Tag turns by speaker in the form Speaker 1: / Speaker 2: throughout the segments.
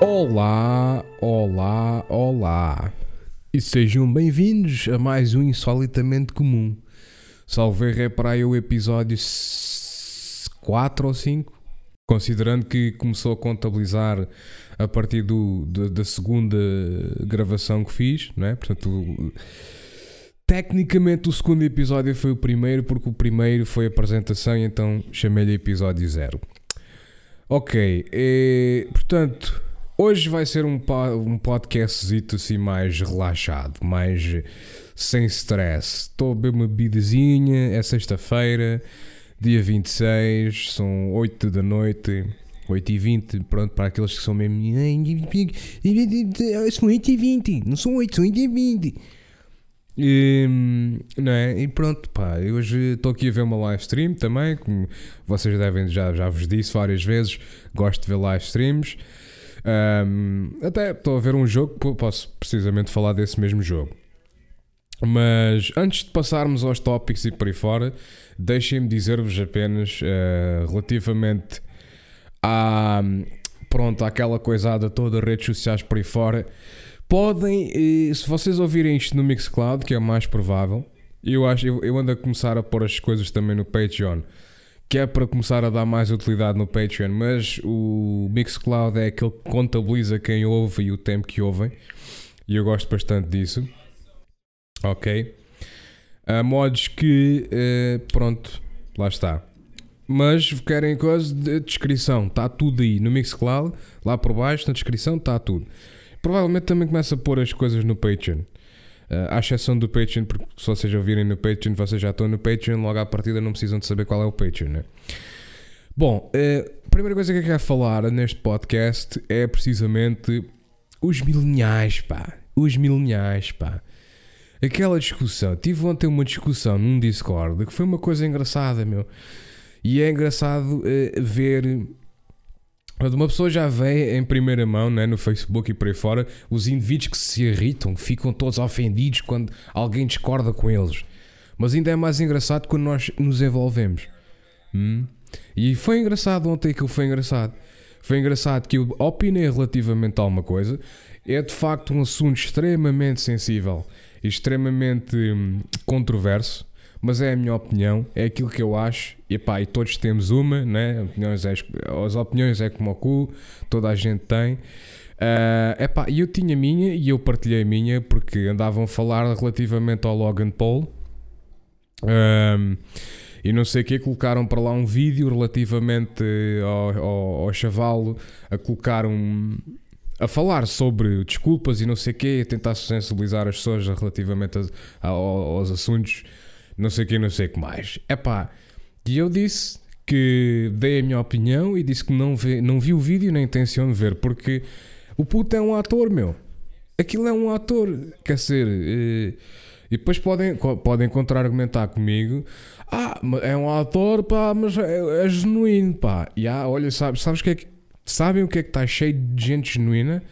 Speaker 1: Olá, olá, olá. E sejam bem-vindos a mais um Insolitamente Comum. Salve é para aí o episódio 4 ou 5, considerando que começou a contabilizar a partir do, da, da segunda gravação que fiz, não é? Portanto, tecnicamente o segundo episódio foi o primeiro, porque o primeiro foi a apresentação e então chamei-lhe episódio 0. Ok, eh, portanto, hoje vai ser um, po- um podcastzito assim mais relaxado, mais eh, sem stress. Estou a beber uma bebidazinha, é sexta-feira, dia 26, são 8 da noite, 8 e 20, pronto, para aqueles que são mesmo. São 8 e 20, não são 8, são 8 e 20. E, não é? e pronto, pá, hoje estou aqui a ver uma live stream também, como vocês devem, já, já vos disse várias vezes, gosto de ver live streams. Ahm, até estou a ver um jogo, pô, posso precisamente falar desse mesmo jogo. Mas antes de passarmos aos tópicos e por aí fora, deixem-me dizer-vos apenas eh, relativamente à, pronto, àquela coisada toda, redes sociais por aí fora. Podem, eh, se vocês ouvirem isto no Mixcloud, que é o mais provável, eu acho, eu, eu ando a começar a pôr as coisas também no Patreon, que é para começar a dar mais utilidade no Patreon, mas o Mixcloud é aquele que contabiliza quem ouve e o tempo que ouvem, e eu gosto bastante disso. Ok? Há modos que, eh, pronto, lá está. Mas querem coisa de descrição, está tudo aí no Mixcloud, lá por baixo na descrição está tudo. Provavelmente também começa a pôr as coisas no Patreon. Eh, à exceção do Patreon, porque se vocês ouvirem no Patreon, vocês já estão no Patreon, logo à partida não precisam de saber qual é o Patreon, né? Bom, eh, a primeira coisa que eu quero falar neste podcast é precisamente os mileniais, pá. Os mileniais, pá. Aquela discussão. Tive ontem uma discussão num Discord que foi uma coisa engraçada, meu. E é engraçado eh, ver. Uma pessoa já vê em primeira mão, né, no Facebook e por aí fora, os indivíduos que se irritam, que ficam todos ofendidos quando alguém discorda com eles. Mas ainda é mais engraçado quando nós nos envolvemos. Hum? E foi engraçado ontem aquilo foi engraçado. Foi engraçado que eu opinei relativamente a alguma coisa. É de facto um assunto extremamente sensível extremamente hum, controverso. Mas é a minha opinião, é aquilo que eu acho. E pá, e todos temos uma, né? Opiniões é, as opiniões é como o cu, toda a gente tem. Ah, epá, eu tinha a minha e eu partilhei a minha porque andavam a falar relativamente ao Logan Paul. Ahm, e não sei o que, colocaram para lá um vídeo relativamente ao, ao, ao chavalo a colocar um. a falar sobre desculpas e não sei o que, a tentar sensibilizar as pessoas relativamente a- ao- aos assuntos, não sei o que, não sei o que mais. Epá, e eu disse que dei a minha opinião e disse que não, vê, não vi o vídeo nem intenção de ver, porque o puto é um ator, meu. Aquilo é um ator, quer dizer. eh, e depois podem, podem contra-argumentar comigo. Ah, é um ator, pá, mas é, é genuíno, pá. E ah, olha, sabes, sabes que é que, sabem o que é que está cheio de gente genuína?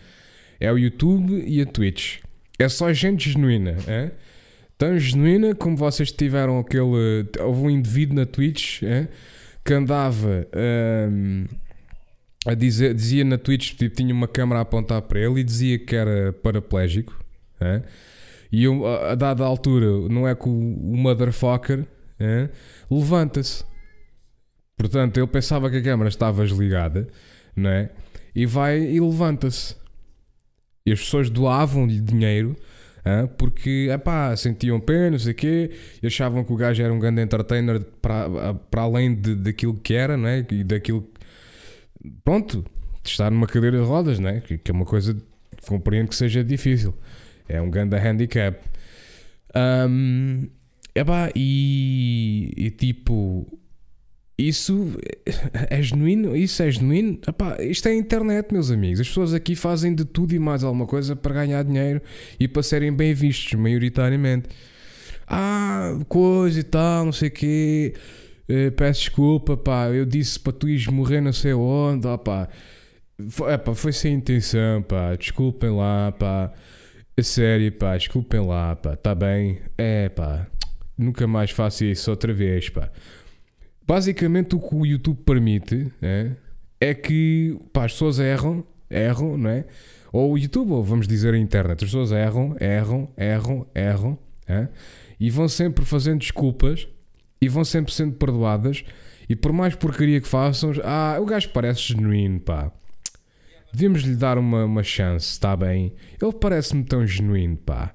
Speaker 1: É o YouTube e a Twitch. É só gente genuína, é? Tão genuína como vocês tiveram aquele. Houve um indivíduo na Twitch é? que andava hum, a dizer, dizia na Twitch, tipo, tinha uma câmera a apontar para ele e dizia que era paraplégico. é? E eu, a, a dada altura, não é que o, o motherfucker é? levanta-se. Portanto, ele pensava que a câmera estava desligada, não é? E vai e levanta-se. E as pessoas doavam-lhe dinheiro porque epá, sentiam pena, não sei o quê, e achavam que o gajo era um grande entertainer para, para além de, daquilo que era, não é? E daquilo. Pronto, de estar numa cadeira de rodas, não é? Que, que é uma coisa. Compreendo que seja difícil. É um grande handicap. Ahm, epá, e, e tipo. Isso é genuíno? Isso é genuíno? Epá, isto é internet, meus amigos. As pessoas aqui fazem de tudo e mais alguma coisa para ganhar dinheiro e para serem bem vistos, maioritariamente. Ah, coisa e tal, não sei o quê. Uh, peço desculpa, pá. Eu disse para tu ires morrer não sei onde, ó, pá. Foi, epá, foi sem intenção, pá. Desculpem lá, pá. A sério, pá. Desculpem lá, pá. Tá bem? É, pá. Nunca mais faço isso outra vez, pá. Basicamente o que o YouTube permite é, é que pá, as pessoas erram, erram, não é? Ou o YouTube, ou vamos dizer a internet, as pessoas erram, erram, erram, erram, é? e vão sempre fazendo desculpas e vão sempre sendo perdoadas. E por mais porcaria que façam, ah, o gajo parece genuíno, pá. Devíamos lhe dar uma, uma chance, está bem? Ele parece-me tão genuíno, pá.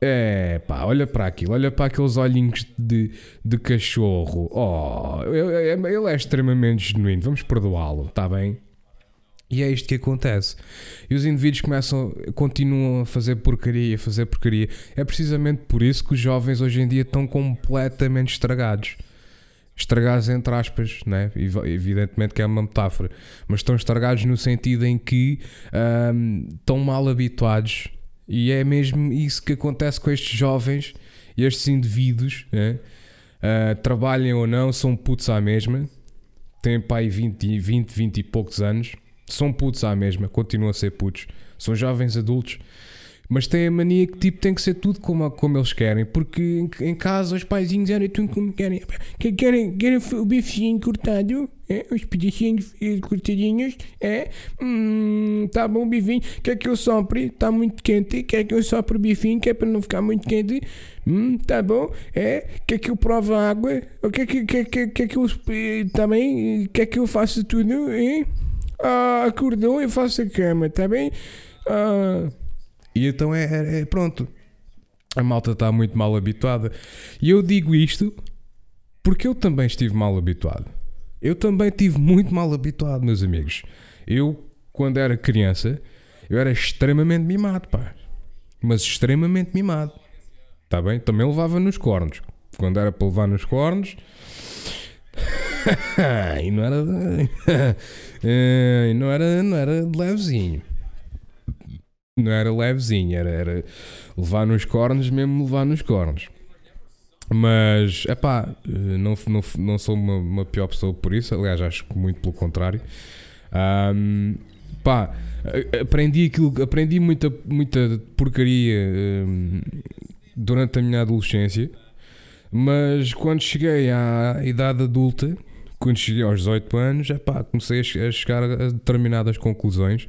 Speaker 1: É, pá, olha para aquilo, olha para aqueles olhinhos de, de cachorro. Oh, ele é extremamente genuíno, vamos perdoá-lo, está bem? E é isto que acontece. E os indivíduos começam, continuam a fazer porcaria, a fazer porcaria. É precisamente por isso que os jovens hoje em dia estão completamente estragados. Estragados entre aspas, né? evidentemente que é uma metáfora, mas estão estragados no sentido em que um, estão mal habituados e é mesmo isso que acontece com estes jovens, estes indivíduos, uh, trabalhem ou não, são putos à mesma, têm pai 20, 20, 20 e poucos anos, são putos à mesma, continuam a ser putos, são jovens adultos mas têm a mania que tipo, tem que ser tudo como, como eles querem, porque em, em casa os paizinhos eram tudo como querem. Querem, querem o bifinho cortado, é? os pedacinhos cortadinhos, é? Hum, tá bom o bifinho, quer que eu sopre? Está muito quente, quer que eu sopre o bifinho, que é para não ficar muito quente? Hum, tá bom, é? Quer que eu prove a água? Ou quer que, quer, quer, quer que eu também, quer que eu faça tudo, é? Ah, acordou, eu faço a cama, tá bem? Ah... E então é, é, é pronto. A malta está muito mal habituada. E eu digo isto porque eu também estive mal habituado. Eu também estive muito mal habituado, meus amigos. Eu, quando era criança, eu era extremamente mimado, pá. Mas extremamente mimado. Está bem? Também levava nos cornos. Quando era para levar nos cornos. e não era. não era, não era levezinho não era levezinho, era, era levar nos cornos, mesmo levar nos cornos. Mas, é pá, não, não, não sou uma, uma, pior pessoa por isso, aliás, acho muito pelo contrário. Um, pá, aprendi aquilo, aprendi muita, muita porcaria um, durante a minha adolescência, mas quando cheguei à idade adulta, quando cheguei aos 18 anos, é pá, comecei a chegar a determinadas conclusões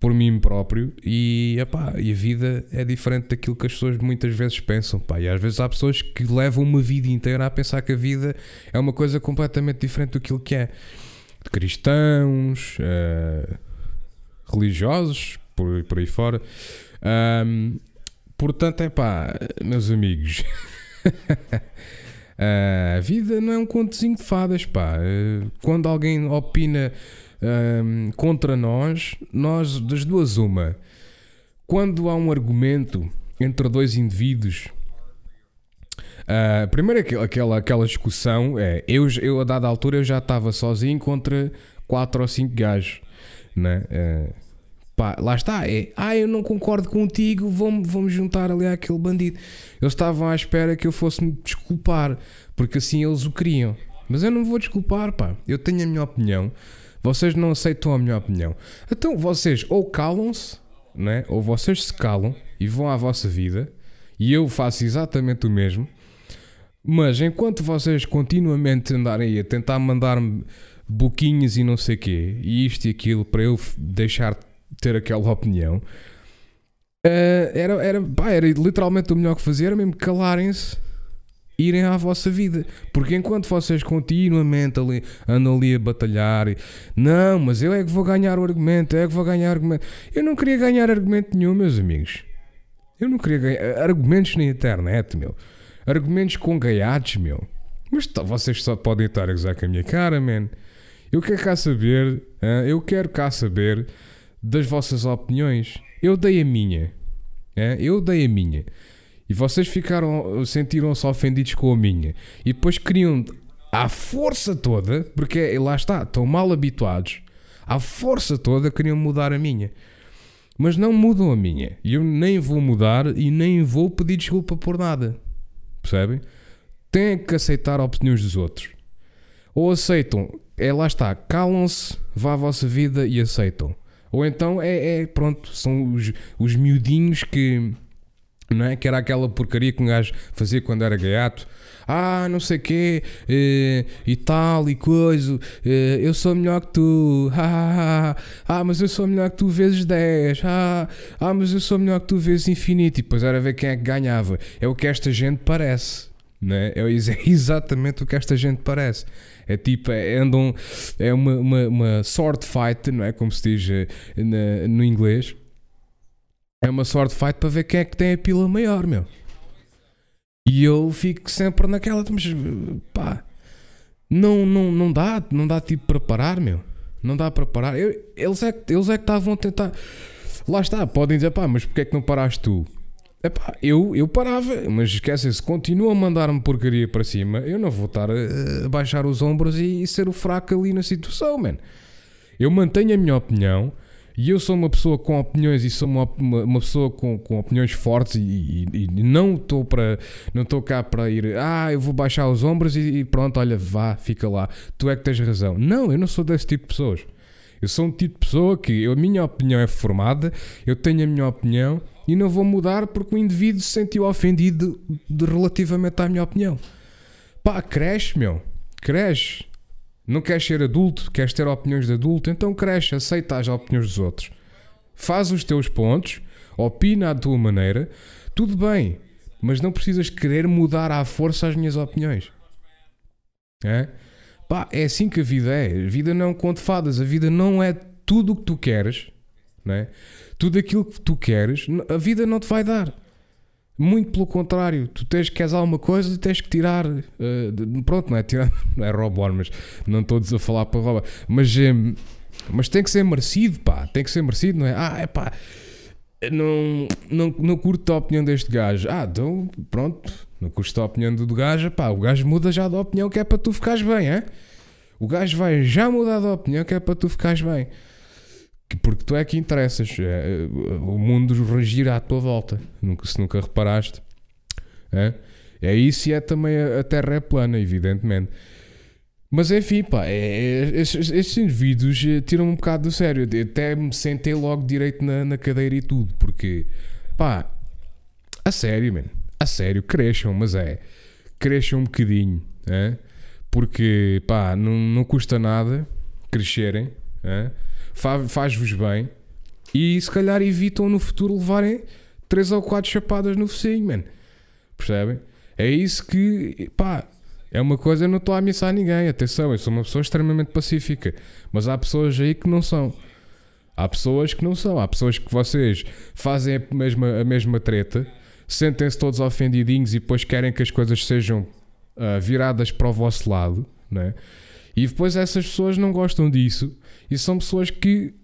Speaker 1: por mim próprio e, epá, e a vida é diferente daquilo que as pessoas muitas vezes pensam. Pá. E às vezes há pessoas que levam uma vida inteira a pensar que a vida é uma coisa completamente diferente do que é. De cristãos, uh, religiosos, por, por aí fora. Um, portanto, é pá, meus amigos. a vida não é um contozinho de fadas, pá. Quando alguém opina um, contra nós, nós, das duas, uma. Quando há um argumento entre dois indivíduos, uh, primeiro aquela, aquela discussão é: eu, eu a dada altura eu já estava sozinho contra quatro ou cinco gajos, né? Uh, pá, lá está, é, ah, eu não concordo contigo, vamos, vamos juntar ali àquele bandido. Eles estavam à espera que eu fosse me desculpar, porque assim eles o queriam. Mas eu não vou desculpar, pá. Eu tenho a minha opinião. Vocês não aceitam a minha opinião. Então vocês ou calam-se, né? ou vocês se calam e vão à vossa vida, e eu faço exatamente o mesmo. Mas enquanto vocês continuamente andarem a tentar mandar-me boquinhos e não sei quê, e isto e aquilo para eu deixar de ter aquela opinião, uh, era, era, pá, era literalmente o melhor que fazer, mesmo calarem-se irem à vossa vida. Porque enquanto vocês continuamente ali, andam ali a batalhar, e, não, mas eu é que vou ganhar o argumento, eu é que vou ganhar o argumento. Eu não queria ganhar argumento nenhum, meus amigos. Eu não queria ganhar argumentos na internet, meu. Argumentos com gaiatos, meu. Mas vocês só podem estar a gozar com a minha cara, man. Eu quero cá saber, eu quero cá saber das vossas opiniões. Eu dei a minha. Eu dei a minha. E vocês ficaram, sentiram-se ofendidos com a minha. E depois queriam à força toda, porque lá está, estão mal habituados, à força toda queriam mudar a minha. Mas não mudam a minha. E eu nem vou mudar e nem vou pedir desculpa por nada. Percebem? Têm que aceitar opiniões dos outros. Ou aceitam, é lá está, calam-se, vá à vossa vida e aceitam. Ou então é, é pronto, são os, os miudinhos que não é? Que era aquela porcaria que um gajo fazia quando era gaiato. Ah, não sei quê, e, eh, e tal, e coisa. Eh, eu sou melhor que tu. Ah, ah, mas eu sou melhor que tu vezes 10. Ah, ah, mas eu sou melhor que tu vezes infinito. E depois era ver quem é que ganhava. É o que esta gente parece. Né? É exatamente o que esta gente parece. É tipo, é, andam, é uma, uma, uma sword fight, não é? Como se diz eh, no inglês é uma sword fight para ver quem é que tem a pila maior, meu. E eu fico sempre naquela, mas pá, não, não, não dá, não dá tipo para parar, meu. Não dá para parar. Eu, eles, é, eles é que estavam a tentar. Lá está, podem dizer, pá, mas porquê é que não paraste tu? Epá, eu, eu parava, mas esquecem-se, continuam a mandar-me porcaria para cima. Eu não vou estar a, a baixar os ombros e, e, ser o fraco ali na situação, man. Eu mantenho a minha opinião e eu sou uma pessoa com opiniões e sou uma, uma, uma pessoa com, com opiniões fortes e, e, e não estou para não estou cá para ir, ah, eu vou baixar os ombros e, e, pronto, olha, vá, fica lá. Tu é que tens razão. Não, eu não sou desse tipo de pessoas. Eu sou um tipo de pessoa que eu, a minha opinião é formada, eu tenho a minha opinião e não vou mudar porque o indivíduo se sentiu ofendido de, relativamente à minha opinião. Pá, cresce, meu. Cresce. Não queres ser adulto, queres ter opiniões de adulto, então cresce, aceita as opiniões dos outros. Faz os teus pontos, opina à tua maneira, tudo bem, mas não precisas querer mudar à força as minhas opiniões. É? Pá, é assim que a vida é. A vida não conta fadas, a vida não é tudo o que tu queres, não é? Tudo aquilo que tu queres, a vida não te vai dar. Muito pelo contrário, tu tens que queres alguma coisa e tens que tirar. Uh, pronto, não é tirar, não é roubar, mas não estou a falar para roubar. Mas, um, mas tem que ser merecido, pá. Tem que ser merecido, não é? Ah, é pá. Não, não, não curto a opinião deste gajo. Ah, então, pronto. Não curto a opinião do gajo. Pá, o gajo muda já de opinião que é para tu ficares bem, é? O gajo vai já mudar de opinião que é para tu ficares bem porque tu é que interessas. É, o mundo gira à tua volta. Se nunca reparaste. É, é isso e é também a, a Terra é plana, evidentemente. Mas enfim, pá, é, é, estes, estes, indivíduos eh, tiram um bocado do sério. Eu até me sentei logo direito na, na cadeira e tudo, porque, pá, a sério, mano, a sério, cresçam, mas é, cresçam um bocadinho, é? porque, pá, não, não custa nada crescerem, é? Faz-vos bem e se calhar evitam no futuro levarem 3 ou 4 chapadas no focinho, man. Percebem? É isso que, pá, é uma coisa, eu não estou a ameaçar ninguém. Atenção, eu sou uma pessoa extremamente pacífica, mas há pessoas aí que não são. Há pessoas que não são. Há pessoas que vocês fazem a mesma, a mesma treta, sentem-se todos ofendidinhos e depois querem que as coisas sejam uh, viradas para o vosso lado, né? E depois essas pessoas não gostam disso e são pessoas que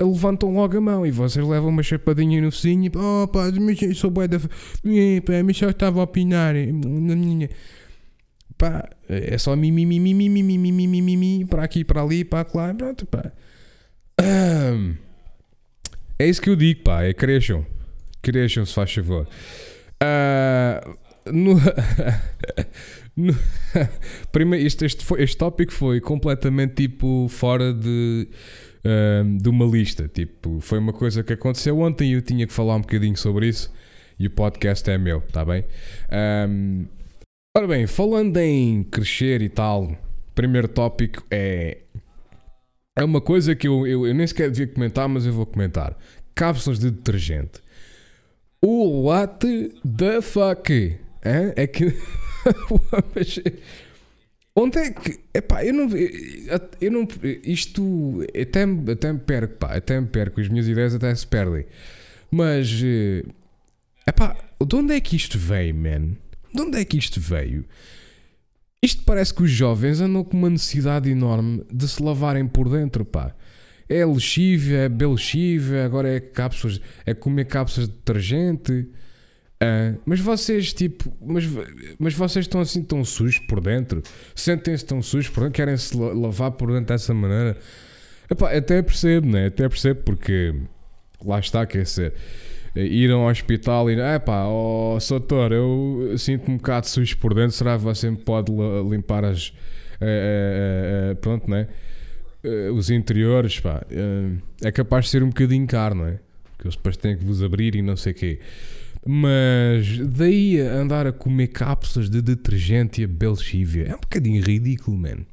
Speaker 1: levantam logo a mão e vocês levam uma chapadinha no focinho e oh pá, mas sou bué da. Mas só estava a opinar. Pá, é só mimi, mimi, mimi, mimi, mimi, mimi, para aqui, para ali, para lá, pronto, pá. É isso que eu digo, pá, é cresçam. Cresçam, se faz favor. Uh, no, no, primeiro, este, este, foi, este tópico foi completamente tipo fora de, uh, de uma lista. Tipo, foi uma coisa que aconteceu ontem e eu tinha que falar um bocadinho sobre isso. E o podcast é meu, tá bem? Um, ora bem, falando em crescer e tal, primeiro tópico é. É uma coisa que eu, eu, eu nem sequer devia comentar, mas eu vou comentar. Cápsulas de detergente. What the fuck? É, é que. Onde é que. Epá, eu não. Eu não isto. Até, até me perco, pá. Até me perco. As minhas ideias até se perdem. Mas. Eh, epá, de onde é que isto veio, man? De onde é que isto veio? Isto parece que os jovens andam com uma necessidade enorme de se lavarem por dentro, pá. É lexívia, é belexívia, agora é cápsulas, é comer cápsulas de detergente. Ah, mas vocês, tipo, mas, mas vocês estão assim tão sujos por dentro? Sentem-se tão sujos por dentro? Querem-se la- lavar por dentro dessa maneira? Epá, até percebo, né? Até percebo porque lá está, quer dizer, ir ao hospital e, epá, ó Soutor, eu sinto-me um bocado sujo por dentro, será que você me pode limpar as. eh, eh, pronto, né? Os interiores, pá, é capaz de ser um bocadinho caro, não é? Porque eles depois têm que vos abrir e não sei o quê. Mas daí a andar a comer cápsulas de detergente e a beber lexívia é um bocadinho ridículo, man.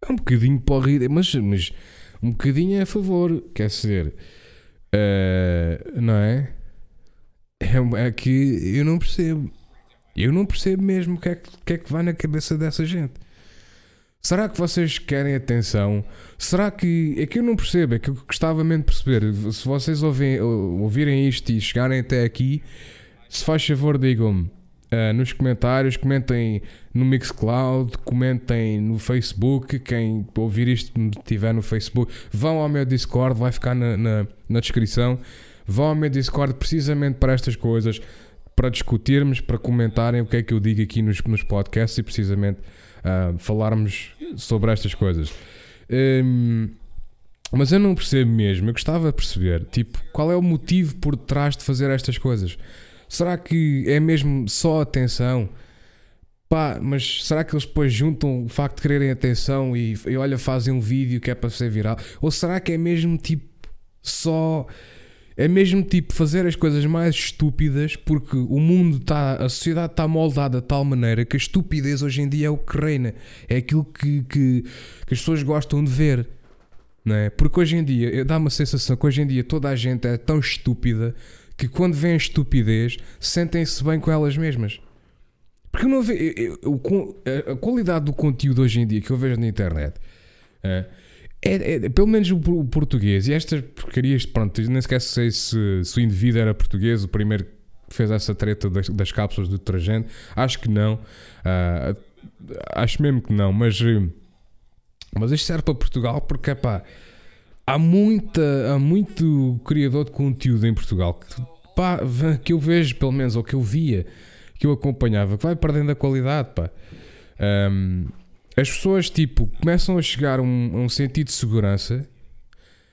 Speaker 1: É um bocadinho para ridículo, mas, mas um bocadinho é a favor, quer dizer, eh, não é? é? É que eu não percebo. Eu não percebo mesmo o que é que, que, é que vai na cabeça dessa gente. Será que vocês querem atenção? Será que. É que eu não percebo, é que eu gostava mesmo de perceber. Se vocês ouvem, ouvirem isto e chegarem até aqui, se faz favor, digam-me ah, nos comentários, comentem no Mixcloud, comentem no Facebook. Quem ouvir isto estiver no Facebook, vão ao meu Discord, vai ficar na, na, na descrição. Vão ao meu Discord precisamente para estas coisas, para discutirmos, para comentarem o que é que eu digo aqui nos, nos podcasts e precisamente ah, falarmos sobre estas coisas. Hum, mas eu não percebo mesmo. Eu gostava de perceber, tipo, qual é o motivo por trás de fazer estas coisas? Será que é mesmo só atenção? Pá, mas será que eles depois juntam o facto de quererem atenção e, e olha, fazem um vídeo que é para ser viral? Ou será que é mesmo tipo só. É mesmo tipo fazer as coisas mais estúpidas porque o mundo está. A sociedade está moldada de tal maneira que a estupidez hoje em dia é o que reina. É aquilo que, que, que as pessoas gostam de ver. Não é? Porque hoje em dia, dá uma sensação que hoje em dia toda a gente é tão estúpida que quando vem a estupidez sentem-se bem com elas mesmas. Porque eu não ve, eu- eu- o con- a- a qualidade do conteúdo hoje em dia que eu vejo na internet é, é- é- pelo menos o, por- o português e estas porcarias, pronto, nem sequer sei se, se o indivíduo era português, o primeiro que fez essa treta das, das cápsulas de detergente, acho que não, Ah, acho mesmo que não, mas, eh, mas isto serve para Portugal porque pá, há, muita, há muito criador de conteúdo em Portugal que, pá, que eu vejo, pelo menos, ou que eu via, que eu acompanhava, que vai perdendo a qualidade, pá. Ahm, as pessoas, tipo, começam a chegar a um, um sentido de segurança.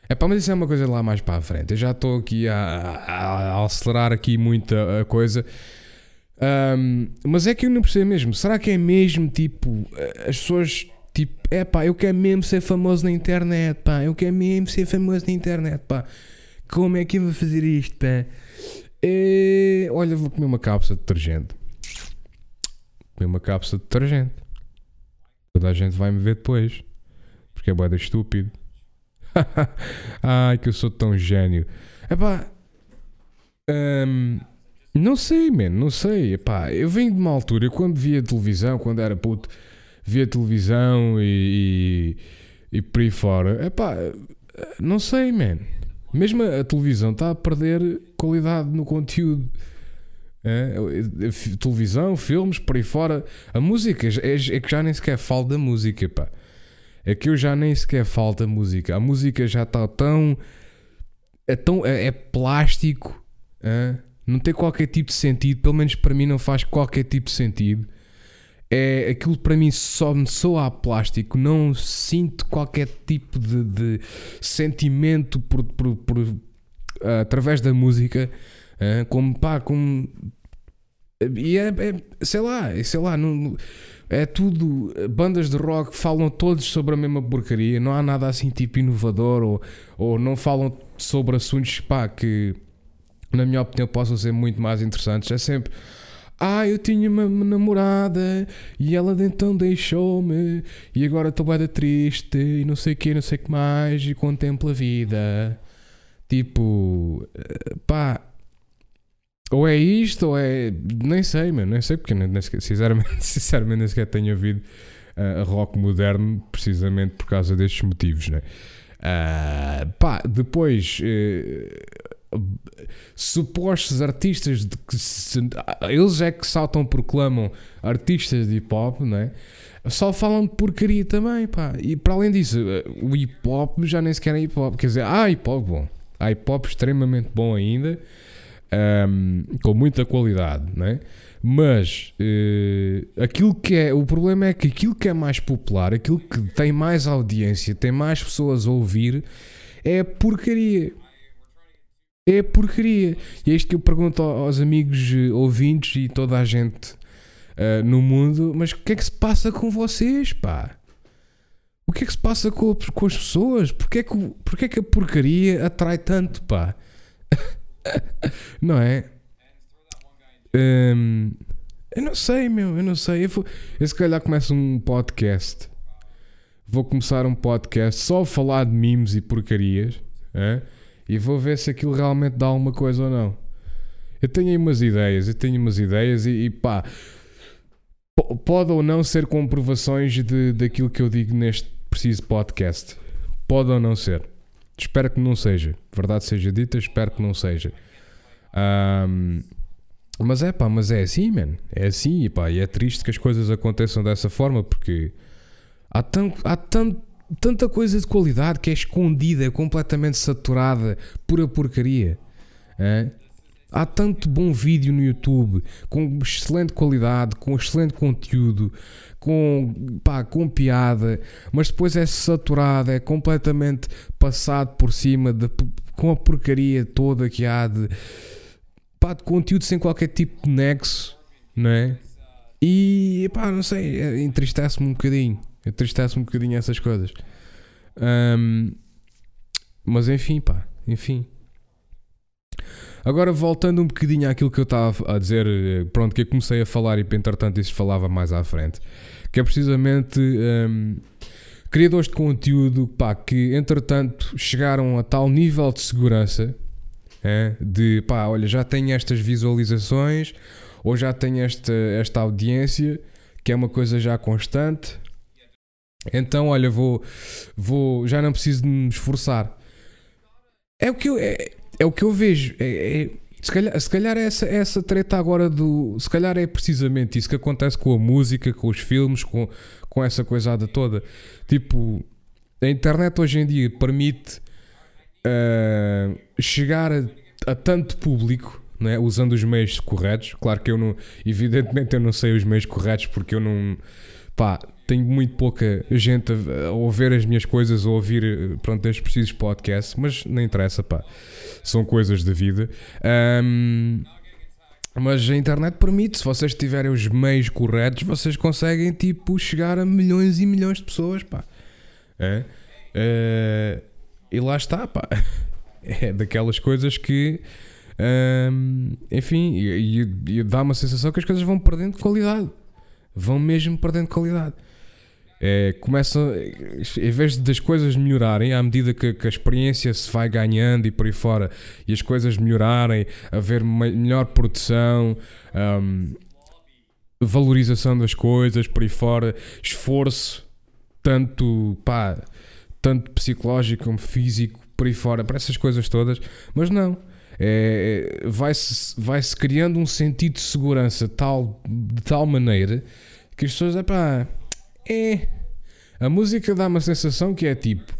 Speaker 1: É pá, mas isso é uma coisa lá mais para a frente. Eu já estou aqui a, a- a acelerar aqui muito a, a coisa. Ahm, mas é que eu não percebo mesmo. Será que é mesmo tipo as pessoas tipo, é pá, eu quero mesmo ser famoso na internet, pá, eu quero mesmo ser famoso na internet, pá. Como é que eu vou fazer isto, pá? Eh, olha, vou comer uma cápsula de detergente. Comer uma cápsula de detergente. Toda a gente vai me ver depois. Porque é boeda estúpido. Ai, que eu sou tão gênio. Epá. hum, não sei, man, não sei. Epá, eu venho de uma altura, eu quando via televisão, quando era puto, via televisão e, e, e por aí fora. Epá, não sei, man. Mesmo a, a televisão está a perder qualidade no conteúdo. É, é, f- televisão, filmes, por aí fora. A música é, é que já nem sequer falo da música, pá. É que eu já nem sequer falo da música. A música já está tão. É, tão, é, é plástico. Não tem qualquer tipo de sentido. Pelo menos para mim não faz qualquer tipo de sentido. É, aquilo para mim só me soa a plástico. Não sinto qualquer tipo de, de sentimento por, por, por- através da música. Hã? como pá, como. E é, é- sei lá, sei lá, não, é tudo. Bandas de rock falam todos sobre a mesma porcaria, não há nada assim tipo inovador ou, ou não falam sobre assuntos pá, que, na minha opinião, possam ser muito mais interessantes. É sempre. Ah, eu tinha uma namorada e ela então deixou-me e agora estou bem triste e não sei o que, não sei o que mais e contemplo a vida. Tipo, eh, pá, ou é isto ou é. Nem sei, mano, nem sei porque sinceramente, sinceramente nem sequer tenho ouvido ah, rock moderno precisamente por causa destes motivos, né? Ah, pá, depois. eh, supostos artistas de que se- eles é que saltam proclamam artistas de hip hop, né? Só falam de porcaria também, pá. E para além disso, o hip hop já nem sequer é hip hop. Quer dizer, há hip hop bom. Há hip hop extremamente bom ainda. Um, com muita qualidade, não é? Mas uh, aquilo que é o problema é que aquilo que é mais popular, aquilo que tem mais audiência, tem mais pessoas a ouvir, é porcaria. É porcaria. E é isto que eu pergunto aos amigos eh, ouvintes e toda a gente uh, no mundo: mas o que é que se passa com vocês, pá? O que é que se passa com, com as pessoas? Porquê é, que, porquê é que a porcaria atrai tanto, pá? Não é? Um, eu não sei, meu, eu não sei. Eu, vou, eu se calhar começo um podcast. Vou começar um podcast só a falar de memes e porcarias. É? E vou ver se aquilo realmente dá alguma coisa ou não. Eu tenho aí umas ideias, eu tenho umas ideias e, e pá, pode ou não ser comprovações de, daquilo que eu digo neste preciso podcast. Pode ou não ser. Espero que não seja. Verdade seja dita, espero que não seja. Um, mas é pá, mas é assim, man. É assim e pá, e é triste que as coisas aconteçam dessa forma porque há, tão, há tão, tanta coisa de qualidade que é escondida, é completamente saturada, pura porcaria. É? Há tanto bom vídeo no YouTube com excelente qualidade, com excelente conteúdo, com, pá, com piada, mas depois é saturado, é completamente passado por cima de, com a porcaria toda que há de, pá, de conteúdo sem qualquer tipo de nexo, não é? E pá, não sei, é, entristece-me um bocadinho, entristece-me um bocadinho essas coisas. Um, mas enfim, pá, enfim. Agora voltando um bocadinho àquilo que eu estava a dizer, eh, pronto, que eu comecei a falar e entretanto isso falava mais à frente, que é precisamente um, criadores de conteúdo pá, que entretanto chegaram a tal nível de segurança é, de pá, olha, já tenho estas visualizações ou já tenho esta, esta audiência que é uma coisa já constante. Então, olha, vou, vou já não preciso de me esforçar. É o que eu, é, é o que eu vejo. É, é, se calhar, se calhar essa, essa treta agora do. Se calhar é precisamente isso que acontece com a música, com os filmes, com, com essa coisada toda. Tipo, a internet hoje em dia permite uh, chegar a, a, tanto público. Né, usando os meios corretos, claro que eu não, evidentemente eu não sei os meios corretos porque eu não, pá, tenho muito pouca gente a, a ouvir as minhas coisas ou ouvir, eh, pronto, estes precisos podcasts, mas não interessa, pá. São coisas da vida. Um, mas a internet permite, se vocês tiverem os meios corretos, vocês conseguem, tipo, chegar a milhões e milhões de pessoas, pá. É? é e lá está, pá. É daquelas coisas que. Um, enfim, e, e, e dá uma sensação que as coisas vão perdendo qualidade. Vão mesmo perdendo qualidade é, começa, em vez das coisas melhorarem, à medida que, que, a experiência se vai ganhando e por aí fora, e as coisas melhorarem, haver melhor produção, um, valorização das coisas por aí fora, esforço, tanto, pá, tanto psicológico como físico, por aí fora, para essas coisas todas, mas não. É, vai-se vai -se criando um sentido de segurança tal, de tal maneira que as pessoas, é pá é. A música dá uma sensação que é tipo.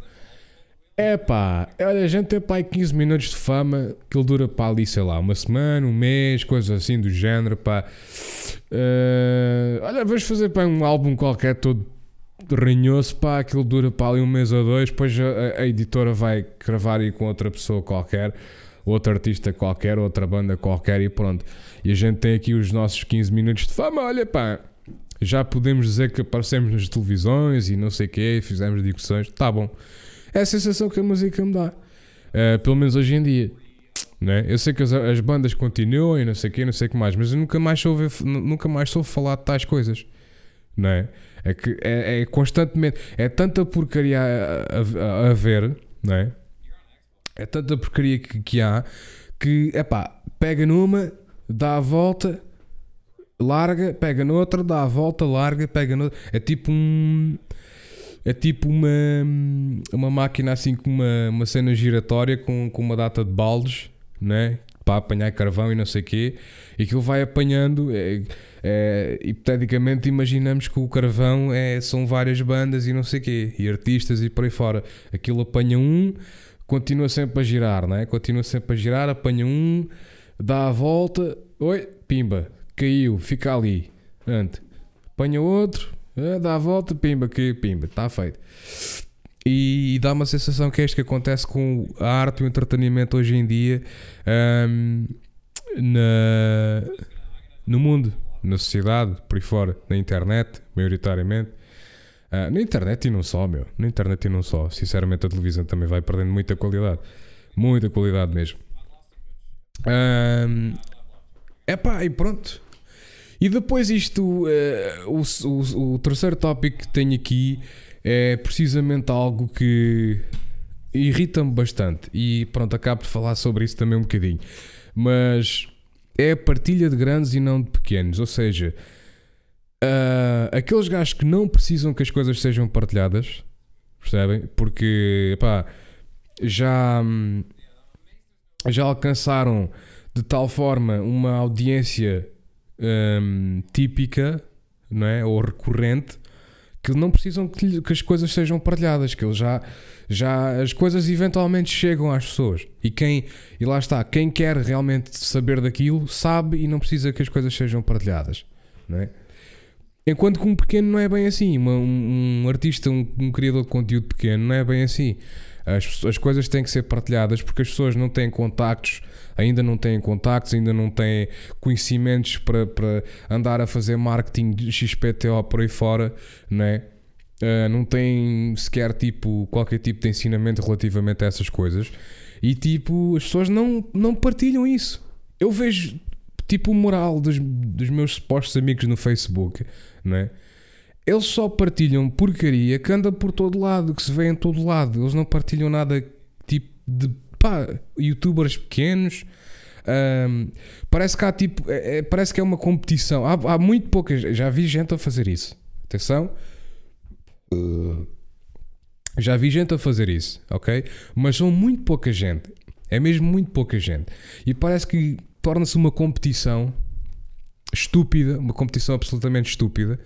Speaker 1: É pá, olha, a gente tem pá 15 minutos de fama que ele dura para ali, sei lá, uma semana, um mês, coisas assim do género, pá. Uh, olha, vamos fazer pá um álbum qualquer todo ranhoso, pá, aquilo dura para ali um mês ou dois, depois a, a editora vai gravar aí com outra pessoa qualquer, outro artista qualquer, outra banda qualquer e pronto. E a gente tem aqui os nossos 15 minutos de fama, olha pá já podemos dizer que aparecemos nas televisões e não sei o quê, fizemos discussões, tá bom. É a sensação que a música me dá. Uh, pelo menos hoje em dia. Né? Eu sei que as, as bandas continuam e não sei o quê, não sei o que mais, mas eu nunca mais soube, nunca mais soube falar de tais coisas. Não é? Que é, é constantemente. É tanta porcaria a, a, a, ver, não é? É tanta porcaria que, que há que, é pá, pega numa, dá a volta larga, pega noutra, dá a volta, larga, pega noutra. É tipo um. É tipo uma, uma máquina assim com uma, uma cena giratória com, com uma data de baldes, né? Para apanhar carvão e não sei o quê. E aquilo vai apanhando. É, é, hipoteticamente, imaginamos que o carvão é, são várias bandas e não sei o quê. E artistas e por aí fora. Aquilo apanha um, continua sempre a girar, né? Continua sempre a girar, apanha um dá a volta, oi, pimba, caiu, fica ali. Ante. Apanha outro, eh, dá a volta, pimba, caiu, pimba, está feito. E, e dá uma sensação que é isto que acontece com a arte e o entretenimento hoje em dia ahm, na, no mundo, na sociedade, por aí fora, na internet, maioritariamente. Ah, na internet e não só, meu. Na internet e não só. Sinceramente, a televisão também vai perdendo muita qualidade. Muita qualidade mesmo. É epá, e pronto. E depois isto, eh, o, o, o terceiro tópico que tenho aqui é precisamente algo que irrita-me bastante. E pronto, acabo de falar sobre isso também um bocadinho. Mas é a partilha de grandes e não de pequenos. Ou seja, uh, aqueles gajos que não precisam que as coisas sejam partilhadas, percebem? Porque, pá, já, já alcançaram de tal forma uma audiência um, típica, não é? Ou recorrente, que não precisam que, que, as coisas sejam partilhadas, que eles já, já as coisas eventualmente chegam às pessoas. E quem, e lá está, quem quer realmente saber daquilo, sabe e não precisa que as coisas sejam partilhadas, não é? Enquanto que um pequeno não é bem assim, uma, um, um, artista, um, um, criador de conteúdo pequeno não é bem assim. As, as coisas têm que ser partilhadas porque as pessoas não têm contactos, ainda não têm contactos, ainda não têm conhecimentos para, para andar a fazer marketing de XPTO por aí fora, não? Uh, não têm sequer tipo, qualquer tipo de ensinamento relativamente a essas coisas e tipo, as pessoas não, não partilham isso. Eu vejo tipo o moral dos, dos meus supostos amigos no Facebook não é? Eles só partilham porcaria que anda por todo lado, que se vê em todo lado. Eles não partilham nada tipo de pá, youtubers pequenos. Um, parece que há tipo, é, é, parece que é uma competição. Há, há muito poucas, já vi gente a fazer isso. Atenção, uh, já vi gente a fazer isso, ok? Mas são muito pouca gente, é mesmo muito pouca gente, e parece que torna-se uma competição estúpida, uma competição absolutamente estúpida,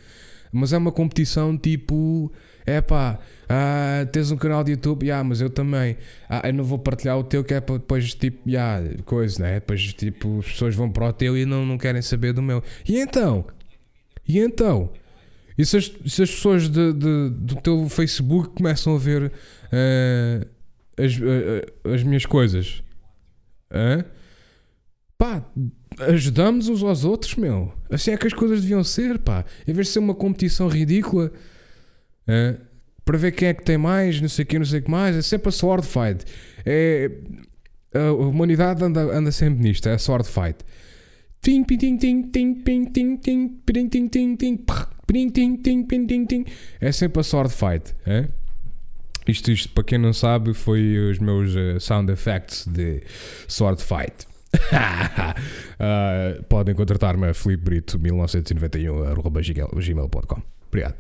Speaker 1: mas é uma competição tipo. É pá, ah, tens um canal de YouTube, yeah, mas eu também. Ah, eu não vou partilhar o teu, que é para depois, tipo, yeah, coisa, né? Depois, tipo, as pessoas vão para o teu e não, não querem saber do meu. E então? E então? E se as, se as pessoas de, de, do teu Facebook começam a ver uh, as, uh, as minhas coisas? Uh? Pá, ajudamos uns aos outros, meu. Assim é que as coisas deviam ser, pá. Em vez de ser uma competição ridícula para ver quem é que tem mais, não sei o que, não sei o que mais, é sempre a sword fight. É, a humanidade anda, anda sempre nisto, é a sword fight. Tim, ting, ting, ting, ping, ting, ting, ping, ting, ting, ting, ping, ting, ting, ping, ting, ting. É sempre a sword fight, é? Isto, isto, para quem não sabe, foi os meus uh, sound effects de sword fight uh, podem contratar-me a Filipe Brito 1991.gmail.com Obrigado.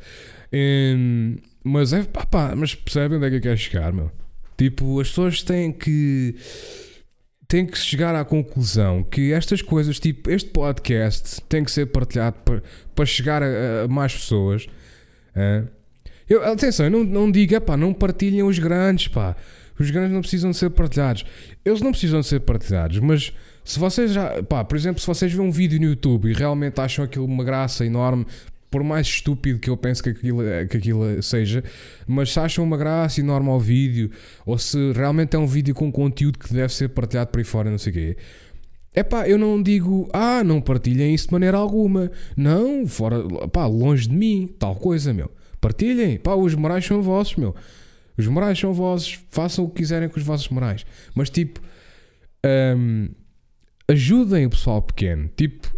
Speaker 1: Um, mas é pá, pá, mas percebem onde é que eu quero chegar, meu? Tipo, as pessoas têm que têm que chegar à conclusão que estas coisas, tipo, este podcast tem que ser partilhado para, para chegar a, a mais pessoas. Eu, atenção, eu não, não digo, é pá, não partilhem os grandes, pá. Os grandes não precisam ser partilhados. Eles não precisam ser partilhados, mas se vocês já, pá, por exemplo, se vocês vêem um vídeo no YouTube e realmente acham aquilo uma graça enorme, por mais estúpido que eu pense que aquilo, que aquilo seja, mas se acham uma graça enorme ao vídeo, ou se realmente é um vídeo com conteúdo que deve ser partilhado por aí fora, não sei o quê. É pá, eu não digo, ah, não partilhem isso de maneira alguma. Não, fora, pá, longe de mim, tal coisa, meu. Partilhem, pá, os morais são vossos, meu. Os morais são vossos, façam o que quiserem com os vossos morais. Mas tipo, um, ajudem o pessoal pequeno. Tipo,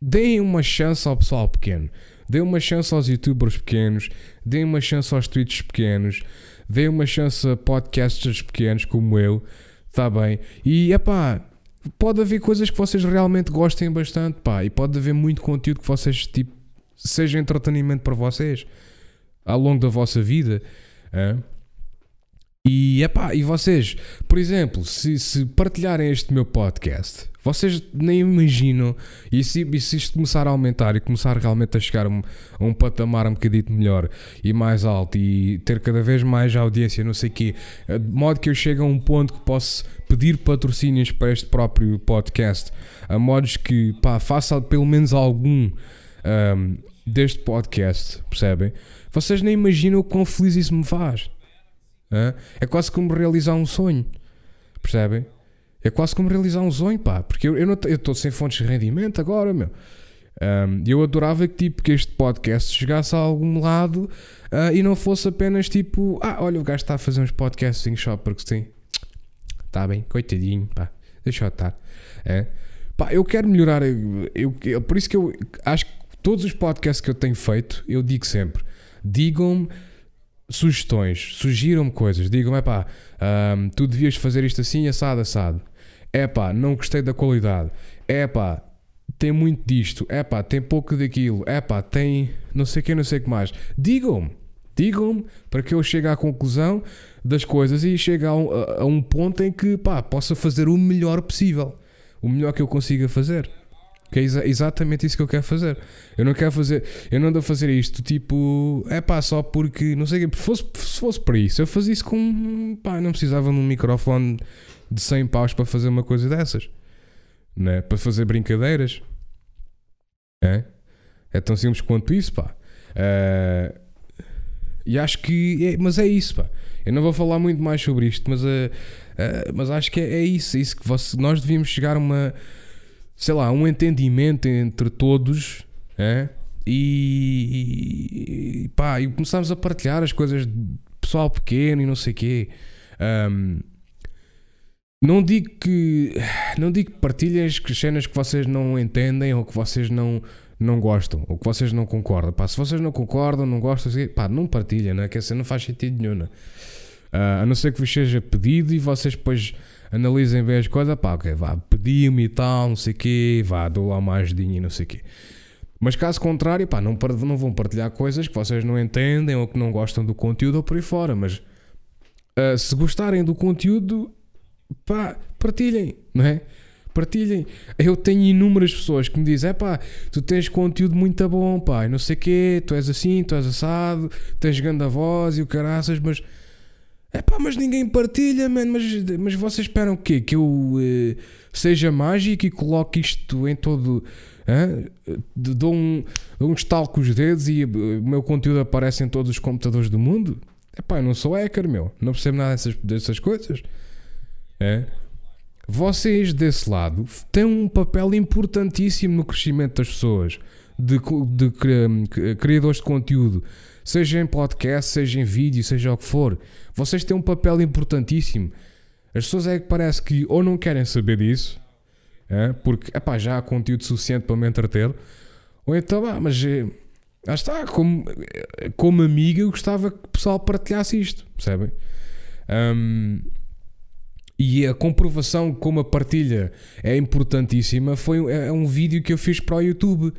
Speaker 1: deem uma chance ao pessoal pequeno. Deem uma chance aos youtubers pequenos. Deem uma chance aos tweets pequenos. Deem uma chance a podcasters pequenos como eu. Está bem? E é pá, pode haver coisas que vocês realmente gostem bastante, pá. E pode haver muito conteúdo que vocês, tipo, seja entretenimento para vocês ao longo da vossa vida. Hein? E, epá, e vocês, por exemplo, se, se partilharem este meu podcast, vocês nem imaginam, e se, e se isto começar a aumentar e começar realmente a chegar a um, a um patamar um bocadito melhor e mais alto e ter cada vez mais audiência, não sei o quê, de modo que eu chegue a um ponto que posso pedir patrocínios para este próprio podcast, a modos que pá, faça pelo menos algum um, deste podcast, percebem? Vocês nem imaginam o quão feliz isso me faz. É quase como realizar um sonho, percebem? É quase como realizar um sonho, pá, porque eu estou sem fontes de rendimento agora, meu. Um, eu adorava que, tipo, que este podcast chegasse a algum lado uh, e não fosse apenas tipo, ah, olha, o gajo está a fazer uns podcasts só porque sim. Está bem, coitadinho, pá, deixa eu estar. É. Pá, eu quero melhorar, eu, eu, por isso que eu acho que todos os podcasts que eu tenho feito, eu digo sempre, digam-me sugestões, sugiram-me coisas, digam-me, é pá, um, tu devias fazer isto assim, assado, assado. É pá, não gostei da qualidade. É pá, tem muito disto. É pá, tem pouco daquilo. É pá, tem não sei que, não sei o que mais. Digam-me, digam-me para que eu chegue à conclusão das coisas e chegue a um, a, a um ponto em que pá, possa fazer o melhor possível. O melhor que eu consiga fazer. Que é exa exatamente isso que eu quero fazer. Eu não quero fazer, eu não ando a fazer isto tipo, é pá, só porque, não sei o se fosse, se fosse para isso, eu fazia isso com, pá, não precisava de um microfone de 100 paus para fazer uma coisa dessas, né? Para fazer brincadeiras, é? É tão simples quanto isso, pá. Uh, e acho que, é, mas é isso, pá. Eu não vou falar muito mais sobre isto, mas, uh, mas acho que é, é isso, é isso que você, nós devíamos chegar a uma sei lá, um entendimento entre todos é? e, e pá, e começámos a partilhar as coisas de pessoal pequeno e não sei o quê. Um, não digo que não digo que partilhem as cenas que vocês não entendem ou que vocês não, não gostam ou que vocês não concordam. Pá, se vocês não concordam, não gostam, pá, não partilhem, né? que não faz sentido nenhum. Uh, a não ser que vos seja pedido e vocês depois analisem bem as coisas, pá, ok, vá, pedi-me e tal, não sei o quê, vá, dou lá uma ajudinha e não sei o quê. Mas caso contrário, pá, não, não vão partilhar coisas que vocês não entendem ou que não gostam do conteúdo ou por aí fora, mas uh, se gostarem do conteúdo, pá, partilhem, não é? Partilhem. Eu tenho inúmeras pessoas que me dizem: é pá, tu tens conteúdo muito bom, pá, não sei o quê, tu és assim, tu és assado, tens grande voz e o caraças, mas é pá, mas ninguém partilha, man, mas, mas vocês esperam o quê? Que eu uh, seja mágico e coloque isto em todo. Uh, dou um, um estalo com os dedos e o meu conteúdo aparece em todos os computadores do mundo? É pá, eu não sou hacker, meu. Não percebo nada dessas, dessas coisas. É? Vocês desse lado têm um papel importantíssimo no crescimento das pessoas, de, de, de criadores de conteúdo seja em podcast, seja em vídeo, seja o que for. Vocês têm um papel importantíssimo. As pessoas é que parece que ou não querem saber disso, é, porque epá, já há conteúdo suficiente para me entreter, ou então, ah, mas eh, está, como, como amiga, eu gostava que o pessoal partilhasse isto, percebem? Um, e a comprovação como a partilha é importantíssima foi é um vídeo que eu fiz para o YouTube.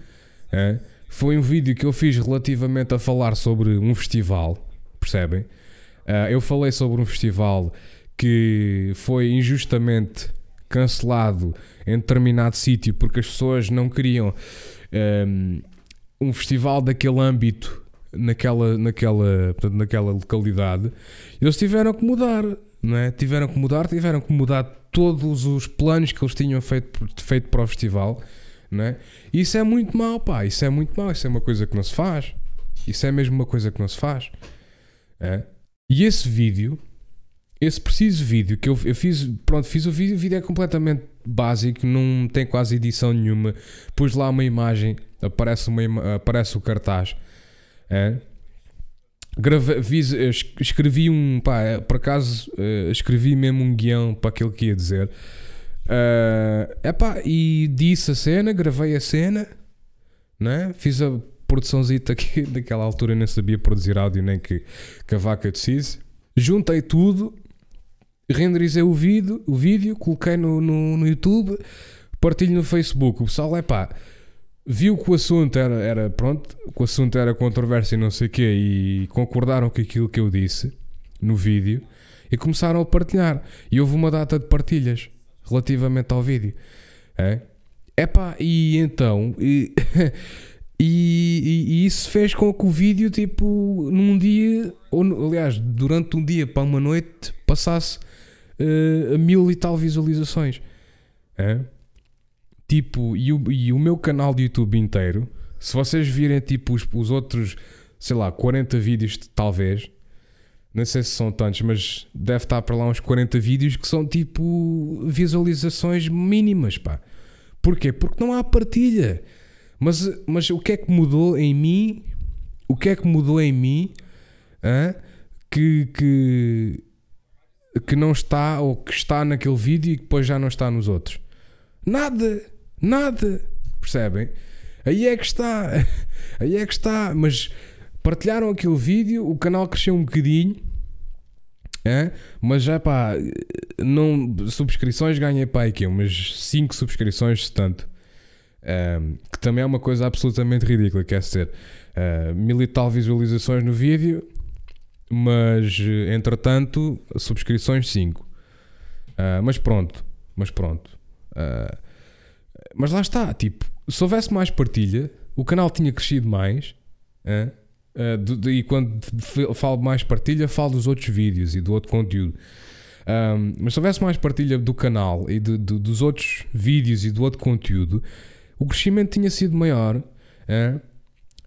Speaker 1: É? Foi um vídeo que eu fiz relativamente a falar sobre um festival, percebem? Uh, eu falei sobre um festival que foi injustamente cancelado em determinado sítio porque as pessoas não queriam um, um festival daquele âmbito naquela, naquela, portanto, naquela localidade. Eles tiveram que mudar, não é? Tiveram que mudar, tiveram que mudar todos os planos que eles tinham feito, feito para o festival né? Isso é muito mau, pá. Isso é muito mau. Isso é uma coisa que não se faz. Isso é mesmo uma coisa que não se faz. É? E esse vídeo, esse preciso vídeo que eu, eu fiz, pronto, fiz o vídeo. O vídeo é completamente básico, não tem quase edição nenhuma. Pus lá uma imagem, aparece, uma, aparece o cartaz. É? Grave, escrevi um, pá, por acaso eh, escrevi mesmo um guião para aquilo que ia dizer. Uh, epá, e disse a cena, gravei a cena, né? fiz a produçãozita aqui, naquela altura nem sabia produzir áudio nem que, que a vaca decise. Juntei tudo, renderizei o vídeo, o vídeo coloquei no, no, no YouTube, partilho no Facebook. O pessoal, é viu que o assunto era, era pronto, que o assunto era controvérsia e não sei o quê, e concordaram com aquilo que eu disse no vídeo e começaram a partilhar. E houve uma data de partilhas relativamente ao vídeo. É? Epá, e então. E, e, e, isso fez com que o vídeo, tipo, num dia, ou aliás, durante um dia para uma noite, passasse uh, mil e tal visualizações. É? Tipo, e o, e o meu canal de YouTube inteiro, se vocês virem tipo os, os outros, sei lá, 40 vídeos talvez, não sei se são tantos, mas deve estar para lá uns 40 vídeos que são tipo visualizações mínimas, pá. Porquê? Porque não há partilha. Mas, mas o que é que mudou em mim? O que é que mudou em mim hein, que, que, que não está ou que está naquele vídeo e que depois já não está nos outros? Nada, nada. Percebem? Aí é que está. Aí é que está. Mas partilharam aquele vídeo, o canal cresceu um bocadinho. É? Mas já pá, não, subscrições ganhei pá, aqui, umas 5 subscrições tanto. Um, que também é uma coisa absolutamente ridícula, quer dizer, uh, mil e tal visualizações no vídeo, mas entretanto, subscrições 5. Uh, mas pronto, mas pronto. Mas lá está, tipo, se houvesse mais partilha, o canal tinha crescido mais. De, de, e quando falo mais partilha, falo dos outros vídeos e do outro conteúdo. Um, mas se houvesse mais partilha do canal e de, de, dos outros vídeos e do outro conteúdo, o crescimento tinha sido maior uh,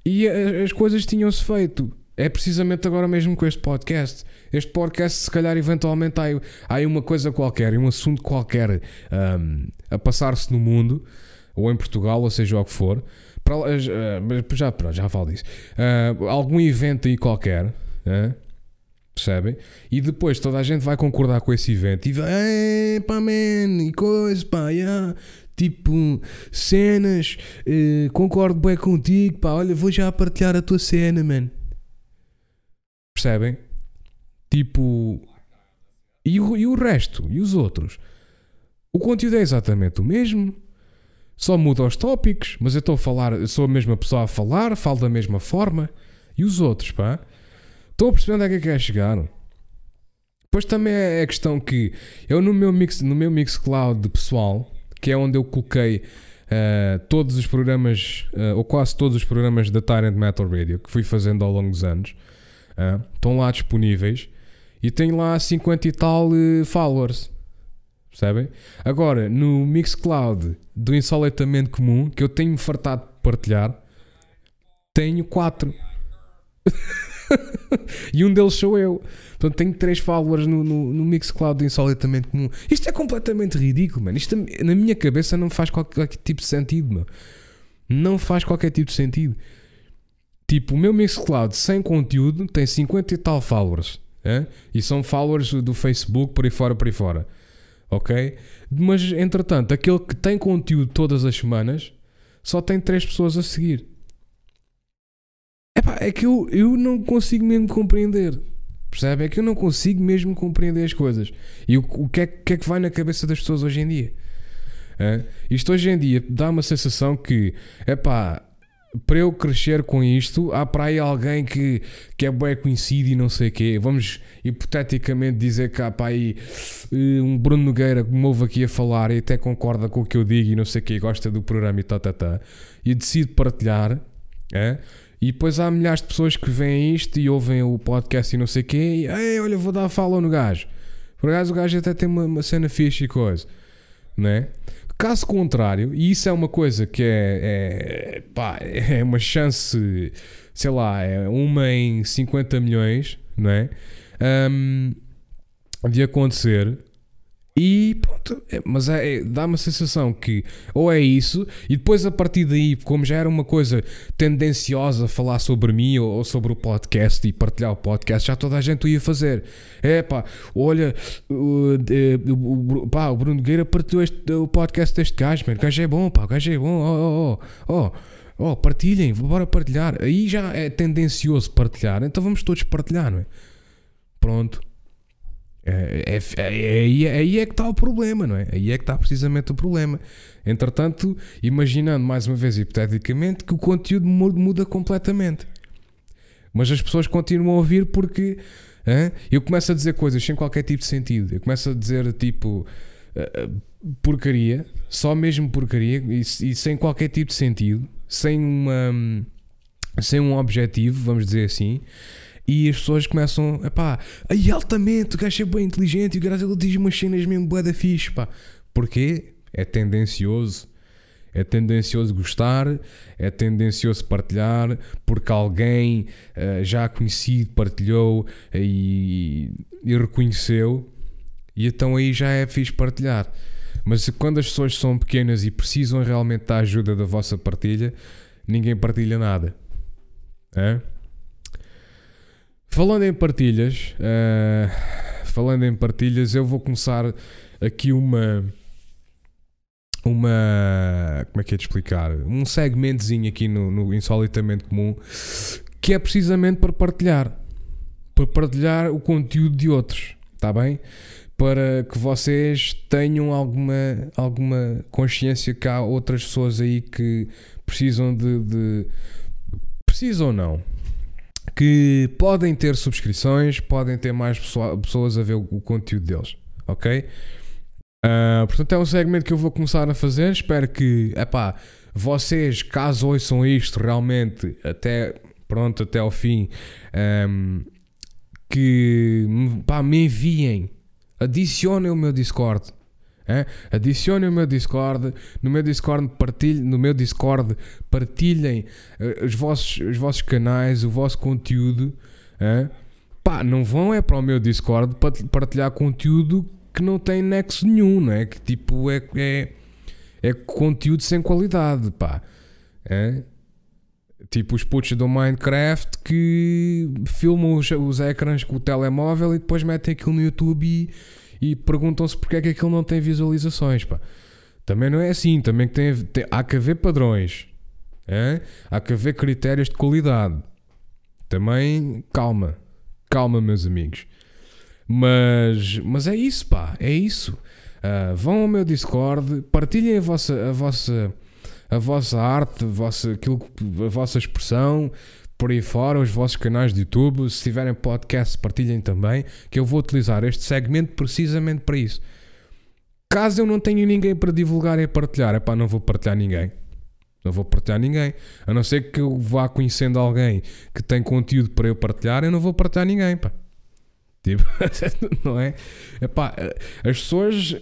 Speaker 1: e as coisas tinham-se feito. É precisamente agora mesmo com este podcast. Este podcast, se calhar, eventualmente há, há aí uma coisa qualquer, um assunto qualquer um, a passar-se no mundo, ou em Portugal, ou seja o que for. Para, uh, já, pronto, já falo disso. Uh, algum evento aí qualquer, uh, percebem? E depois toda a gente vai concordar com esse evento e vai, pá, man, e coisa, pá, yeah. Tipo, cenas, uh, concordo bem contigo, pá, olha, vou já partilhar a tua cena, man. Percebem? Tipo. E o, e o resto? E os outros? O conteúdo é exatamente o mesmo. Só muda os tópicos, mas eu estou a falar, sou a mesma pessoa a falar, falo da mesma forma. E os outros, pá? Estou a perceber onde é que é é chegar. Depois também é a questão que eu no meu mix, no meu Mixcloud pessoal, que é onde eu coloquei uh, todos os programas, uh, ou quase todos os programas da Tyrant Metal Radio, que fui fazendo ao longo dos anos. Uh, estão lá disponíveis e tem lá 50 e tal followers. Percebem? Agora, no Mixcloud do Insoletamente Comum, que eu tenho-me fartado de partilhar, tenho 4. e um deles sou eu. Portanto, tenho 3 followers no, no, no Mixcloud do Insolitamente Comum. Isto é completamente ridículo, mano. Isto na minha cabeça não faz qualquer tipo de sentido, mano. Não faz qualquer tipo de sentido. Tipo, o meu Mixcloud sem conteúdo tem 50 e tal followers. É? E são followers do Facebook, por aí fora, por aí fora. Ok? Mas, entretanto, aquele que tem conteúdo todas as semanas só tem 3 pessoas a seguir. Epá, é que eu, eu não consigo mesmo compreender. Percebe? É que eu não consigo mesmo compreender as coisas. E o, o que, é, que é que vai na cabeça das pessoas hoje em dia? É? Isto hoje em dia dá uma sensação que, epá, para eu crescer com isto, há para aí alguém que, que é bem conhecido e não sei o quê. Vamos hipoteticamente dizer que há para aí eh, um Bruno Nogueira que me ouve aqui a falar e até concorda com o que eu digo e não sei o quê, gosta do programa e tá, tá, tá, e decide partilhar. É? E depois há milhares de pessoas que veem isto e ouvem o podcast e não sei o quê, e olha, vou dar follow no gajo. Por acaso o gajo até tem uma, uma cena fixe e coisa, não é? Caso contrário, e isso é uma coisa que é, é, pá, é uma chance, sei lá, é uma em 50 milhões, não é? Um, de acontecer. E pronto, é, mas é, é, dá uma sensação que ou é isso, e depois a partir daí, como já era uma coisa tendenciosa falar sobre mim ou, ou sobre o podcast e partilhar o podcast, já toda a gente o ia fazer. É pá, olha, o, o, pá, o Bruno Gueira partilhou este, o podcast deste gajo, mano. O gajo é bom, pá, o gajo é bom, oh, oh, oh, oh partilhem, bora partilhar. Aí já é tendencioso partilhar, então vamos todos partilhar, não é? Pronto. É, é, é, aí, aí é que está o problema, não é? Aí é que está precisamente o problema. Entretanto, imaginando mais uma vez, hipoteticamente, que o conteúdo muda completamente. Mas as pessoas continuam a ouvir porque hein, eu começo a dizer coisas sem qualquer tipo de sentido. Eu começo a dizer tipo uh, porcaria, só mesmo porcaria e, e, sem qualquer tipo de sentido, sem uma sem um objetivo, vamos dizer assim. E as pessoas começam, pá, aí altamente, o gajo é bem inteligente e o gajo ele diz umas cenas mesmo bué da fixe, pá. Porquê? É tendencioso. É tendencioso gostar, é tendencioso partilhar, porque alguém uh, já conhecido partilhou e, e reconheceu, e então aí já é fixe partilhar. Mas quando as pessoas são pequenas e precisam realmente da ajuda da vossa partilha, ninguém partilha nada. É? Falando em partilhas, uh, falando em partilhas, eu vou começar aqui uma uma como é que é de explicar? Um segmentozinho aqui no, no insolitamente comum que é precisamente para partilhar para partilhar o conteúdo de outros está bem? Para que vocês tenham alguma, alguma consciência que há outras pessoas aí que precisam de, de precisam ou não que podem ter subscrições, podem ter mais pessoas a ver o, conteúdo deles, ok? Uh, portanto, é um segmento que eu vou começar a fazer. Espero que, epá, vocês, caso ouçam isto realmente até, pronto, até ao fim, um, que pá, me enviem Adicionem o meu Discord. É? Adicionem o meu Discord. No meu Discord, partilhem, no meu Discord partilhem uh, os, vossos, os vossos canais, o vosso conteúdo. É? Pá, não vão é para o meu Discord partilhar conteúdo que não tem nexo nenhum, não é? Que tipo é, é, é conteúdo sem qualidade, pá. É? Tipo os putos do Minecraft que filmam os, os ecrãs com o telemóvel e depois metem aquilo no YouTube e, e perguntam-se porque é que aquilo não tem visualizações. Pá. Também não é assim, também tem, tem, há que haver padrões, é? há que haver critérios de qualidade. Também calma, calma, meus amigos. Mas, mas é isso, pá, é isso. Uh, vão ao meu Discord, partilhem a vossa, a vossa a vossa arte, a vossa, aquilo, a vossa expressão por aí fora, os vossos canais de YouTube. Se tiverem podcast, partilhem também, que eu vou utilizar este segmento precisamente para isso. Caso eu não tenha ninguém para divulgar e partilhar, é pá, não vou partilhar ninguém. Não vou partilhar ninguém. A não ser que eu vá conhecendo alguém que tem conteúdo para eu partilhar, eu não vou partilhar ninguém, pá. Tipo, não é? Epá, as pessoas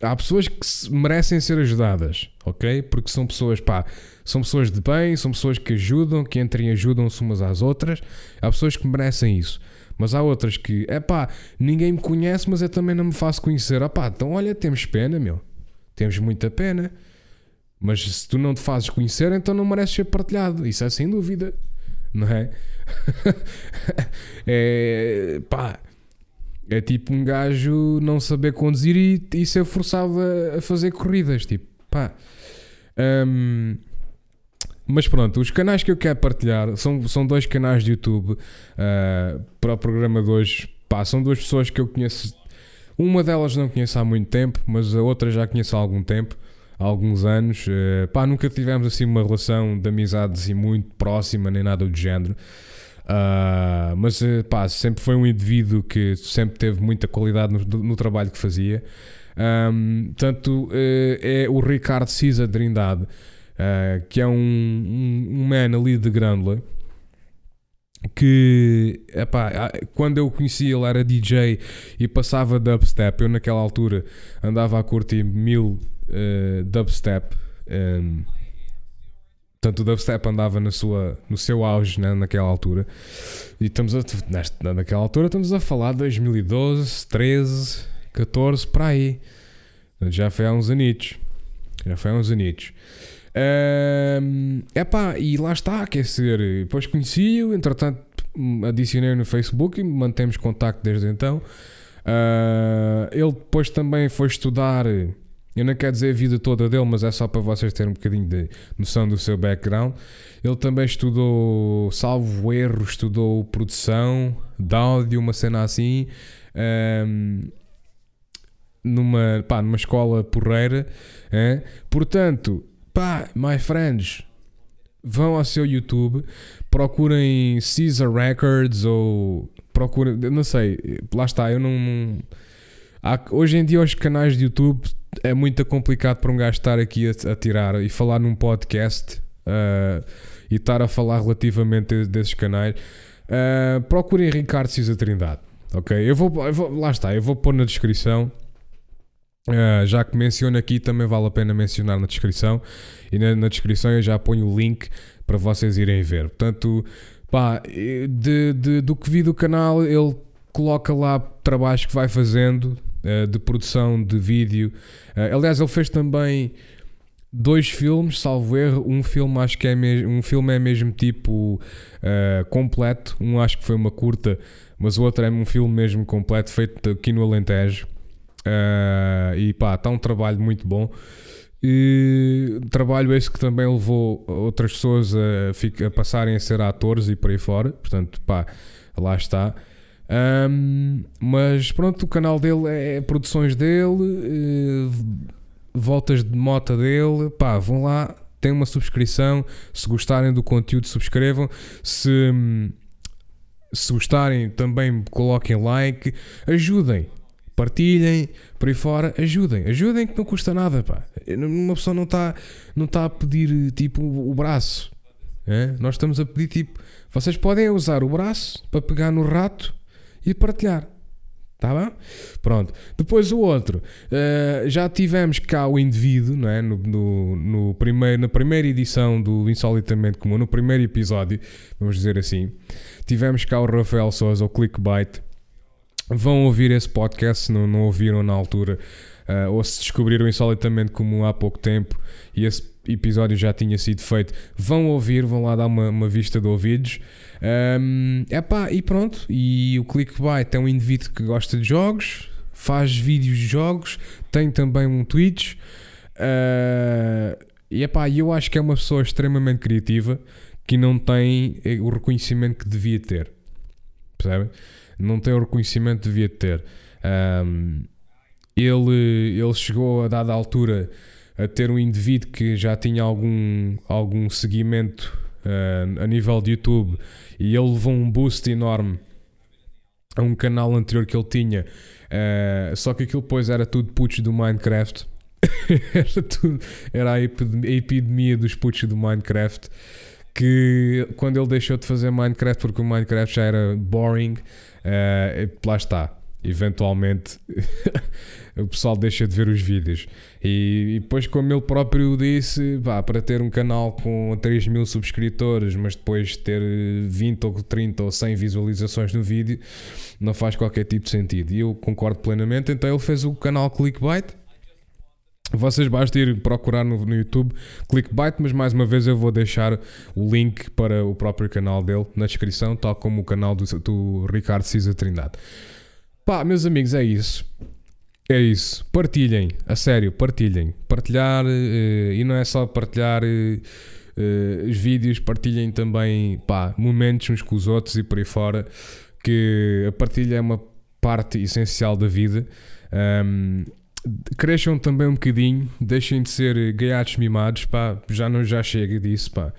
Speaker 1: há pessoas que merecem ser ajudadas, ok? Porque são pessoas, pá, são pessoas de bem, são pessoas que ajudam, que entrem e ajudam-se umas às outras. Há pessoas que merecem isso. Mas há outras que, é pá, ninguém me conhece, mas eu também não me faço conhecer. Ah pá, então olha, temos pena, meu. Temos muita pena. Mas se tu não te fazes conhecer, então não mereces ser partilhado. Isso é sem dúvida, não é? é pá é tipo um gajo não saber conduzir e, e ser forçado a, a fazer corridas. Tipo, pá. Um, mas pronto, os canais que eu quero partilhar são, são dois canais de YouTube uh, para o programa de hoje. Pá, são duas pessoas que eu conheço. Uma delas não conheço há muito tempo, mas a outra já conheço há algum tempo, há alguns anos. Uh, pá, nunca tivemos assim uma relação de amizade assim, muito próxima, nem nada do género. Uh, mas pá, sempre foi um indivíduo que sempre teve muita qualidade no, no trabalho que fazia. Um, tanto uh, é o Ricardo Cisa Trindade, uh, que é um, um, um man ali de Grândola. Que epá, quando eu o conheci, ele era DJ e passava dubstep. Eu, naquela altura, andava a curtir mil dubstep. Um, Portanto, o dubstep andava na sua, no seu auge né, naquela altura. E estamos a, nesta, naquela altura estamos a falar de 2012, 13, 14, para aí. Já foi há uns anitos. Já foi há uns anitos. Um, pá, e lá está, quer dizer, depois conheci-o, entretanto adicionei no Facebook e mantemos contacto desde então. Uh, ele depois também foi estudar eu não quero dizer a vida toda dele, mas é só para vocês terem um bocadinho de noção do seu background. Ele também estudou, salvo erro, estudou produção de áudio, uma cena assim, um, ehm, numa, pá, numa escola porreira. É? Portanto, pá, my friends, vão ao seu YouTube, procurem Caesar Records ou procurem, não sei, lá está, eu não, não há, hoje em dia os canais de YouTube é muito complicado para um gajo estar aqui a, a tirar e falar num podcast uh, e estar a falar relativamente desses canais. Uh, procurem Ricardo Cisa Trindade. Ok? Eu vou, eu vou, lá está, eu vou pôr na descrição. Uh, já que menciono aqui, também vale a pena mencionar na descrição. E na, na descrição eu já ponho o link para vocês irem ver. Portanto, pá, de, de, do que vi do canal, ele coloca lá trabalhos que vai fazendo uh, de produção de vídeo. Uh, aliás, ele fez também dois filmes, salvo erro. Um filme acho que é mesmo, um filme é mesmo tipo uh, completo. Um acho que foi uma curta, mas o outro é um filme mesmo completo, feito aqui no Alentejo. Uh, e pá, está um trabalho muito bom. E trabalho esse que também levou outras pessoas a, a, passarem a ser atores e por aí fora. Portanto, pá, lá está. Um, mas pronto, o canal dele é, é produções dele, uh, voltas de moto dele. Pá, vão lá, tem uma subscrição. Se gostarem do conteúdo, subscrevam. Se, se gostarem, também coloquem like. Ajudem partilhem, por aí fora, ajudem, ajudem que não custa nada, pá. Uma pessoa não está não tá a pedir tipo o braço, é? nós estamos a pedir tipo, vocês podem usar o braço para pegar no rato e partilhar. Tá bem? Pronto. Depois o outro. Uh, já tivemos cá o indivíduo, não é? No, no, no, primeiro, na primeira edição do Insolitamente Comum, no primeiro episódio, vamos dizer assim. Tivemos cá o Rafael Souza, o Clickbait, vão ouvir esse podcast se não, não ouviram na altura, uh, ou se descobriram insolitamente como há pouco tempo e esse episódio já tinha sido feito, vão ouvir, vão lá dar uma, uma vista de ouvidos. Um, epá, e pronto. E o Clickbait é um indivíduo que gosta de jogos, faz vídeos de jogos, tem também um Twitch. Uh, e epá, eu acho que é uma pessoa extremamente criativa que não tem eh, o reconhecimento que devia ter. Percebem? Não tem o reconhecimento que devia ter. Um, ele, ele chegou a dada altura a ter um indivíduo que já tinha algum, algum seguimento uh, a nível de YouTube e ele levou um boost enorme a um canal anterior que ele tinha. Uh, só que aquilo depois era tudo putos do Minecraft. era, tudo, era a epidemia, dos putos do Minecraft que quando ele deixou de fazer Minecraft porque o Minecraft já era boring, uh, lá está. Eventualmente o pessoal deixa de ver os vídeos. E, e, depois, como ele próprio disse, pá, para ter um canal com 3 mil subscritores, mas depois ter 20 ou 30 ou 100 visualizações no vídeo, não faz qualquer tipo de sentido. E eu concordo plenamente. Então ele fez o canal Clickbait vocês basta ir procurar no, no, YouTube Clickbait, mas mais uma vez eu vou deixar o link para o próprio canal dele na descrição, tal como o canal do, do Ricardo Cisa Trindade. Pá, meus amigos, é isso. É isso. Partilhem, a sério, partilhem. Partilhar, uh, e não é só partilhar uh, os vídeos, partilhem também pá, momentos uns com os outros e por aí fora, que a partilha é uma parte essencial da vida. Um, cresçam também um bocadinho, deixem de ser gaiatos mimados, pá, já não já chega disso, pá.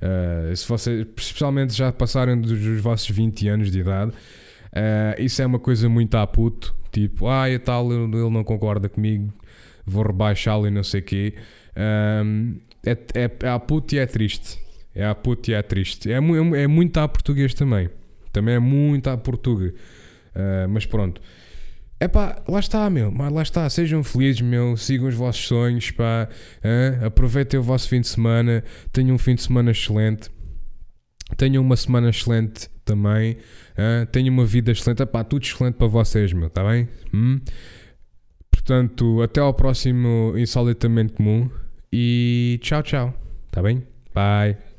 Speaker 1: Uh, se vocês, especialmente já passaram dos, dos, vossos 20 anos de idade, uh, isso é uma coisa muito a puto, tipo, ah, e tal, ele, ele não concorda comigo, vou rebaixá-lo e não sei o quê. Um, é, é, é a puto e é triste. É a puto e é triste. É, é, é muito a português também. Também é muito a português. Uh, mas pronto. É pá, lá está, meu, mas lá está, sejam felizes, meu, sigam os vossos sonhos, pá, hein? aproveitem o vosso fim de semana, tenham um fim de semana excelente, tenham uma semana excelente também, tenham uma vida excelente, pá, tudo excelente para vocês, meu, tá bem? Hum? Portanto, até ao próximo Insolitamente Comum. E tchau, tchau, tá bem? Bye.